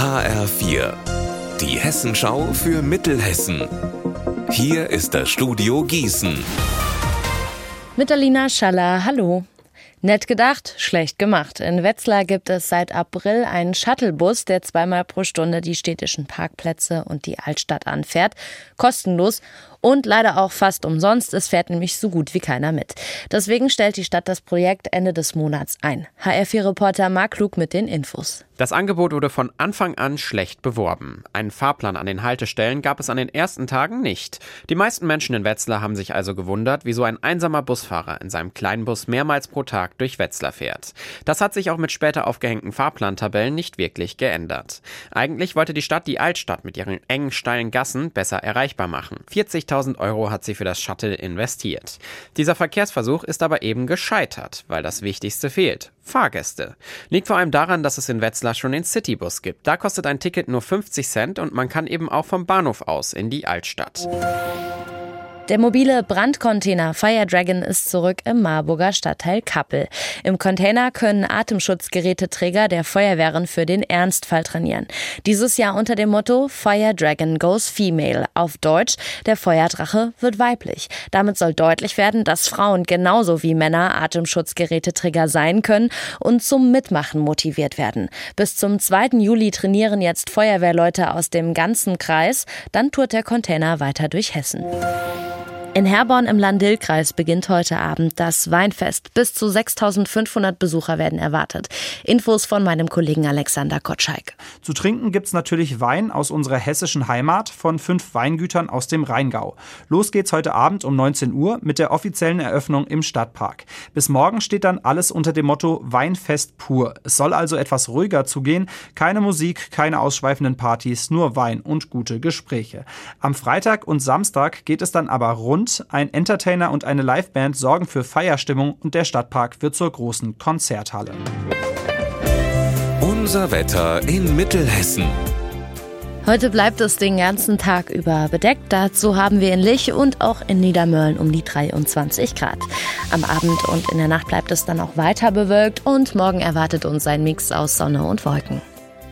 HR4, die Hessenschau für Mittelhessen. Hier ist das Studio Gießen. Mit Alina Schaller, hallo. Nett gedacht, schlecht gemacht. In Wetzlar gibt es seit April einen Shuttlebus, der zweimal pro Stunde die städtischen Parkplätze und die Altstadt anfährt. Kostenlos und leider auch fast umsonst. Es fährt nämlich so gut wie keiner mit. Deswegen stellt die Stadt das Projekt Ende des Monats ein. HR4-Reporter Mark Klug mit den Infos. Das Angebot wurde von Anfang an schlecht beworben. Einen Fahrplan an den Haltestellen gab es an den ersten Tagen nicht. Die meisten Menschen in Wetzlar haben sich also gewundert, wieso ein einsamer Busfahrer in seinem kleinen Bus mehrmals pro Tag durch Wetzlar fährt. Das hat sich auch mit später aufgehängten Fahrplantabellen nicht wirklich geändert. Eigentlich wollte die Stadt die Altstadt mit ihren engen, steilen Gassen besser erreichbar machen. 40.000 Euro hat sie für das Shuttle investiert. Dieser Verkehrsversuch ist aber eben gescheitert, weil das Wichtigste fehlt. Fahrgäste. Liegt vor allem daran, dass es in Wetzlar schon den Citybus gibt. Da kostet ein Ticket nur 50 Cent und man kann eben auch vom Bahnhof aus in die Altstadt. Der mobile Brandcontainer Fire Dragon ist zurück im Marburger Stadtteil Kappel. Im Container können Atemschutzgeräteträger der Feuerwehren für den Ernstfall trainieren. Dieses Jahr unter dem Motto Fire Dragon goes female. Auf Deutsch, der Feuerdrache wird weiblich. Damit soll deutlich werden, dass Frauen genauso wie Männer Atemschutzgeräteträger sein können und zum Mitmachen motiviert werden. Bis zum 2. Juli trainieren jetzt Feuerwehrleute aus dem ganzen Kreis. Dann tourt der Container weiter durch Hessen. In Herborn im Landil-Kreis beginnt heute Abend das Weinfest. Bis zu 6500 Besucher werden erwartet. Infos von meinem Kollegen Alexander Kotschalk. Zu trinken gibt's natürlich Wein aus unserer hessischen Heimat von fünf Weingütern aus dem Rheingau. Los geht's heute Abend um 19 Uhr mit der offiziellen Eröffnung im Stadtpark. Bis morgen steht dann alles unter dem Motto Weinfest pur. Es soll also etwas ruhiger zugehen. Keine Musik, keine ausschweifenden Partys, nur Wein und gute Gespräche. Am Freitag und Samstag geht es dann aber rund und ein Entertainer und eine Liveband sorgen für Feierstimmung und der Stadtpark wird zur großen Konzerthalle. Unser Wetter in Mittelhessen. Heute bleibt es den ganzen Tag über bedeckt. Dazu haben wir in Lich und auch in Niedermörlen um die 23 Grad. Am Abend und in der Nacht bleibt es dann auch weiter bewölkt und morgen erwartet uns ein Mix aus Sonne und Wolken.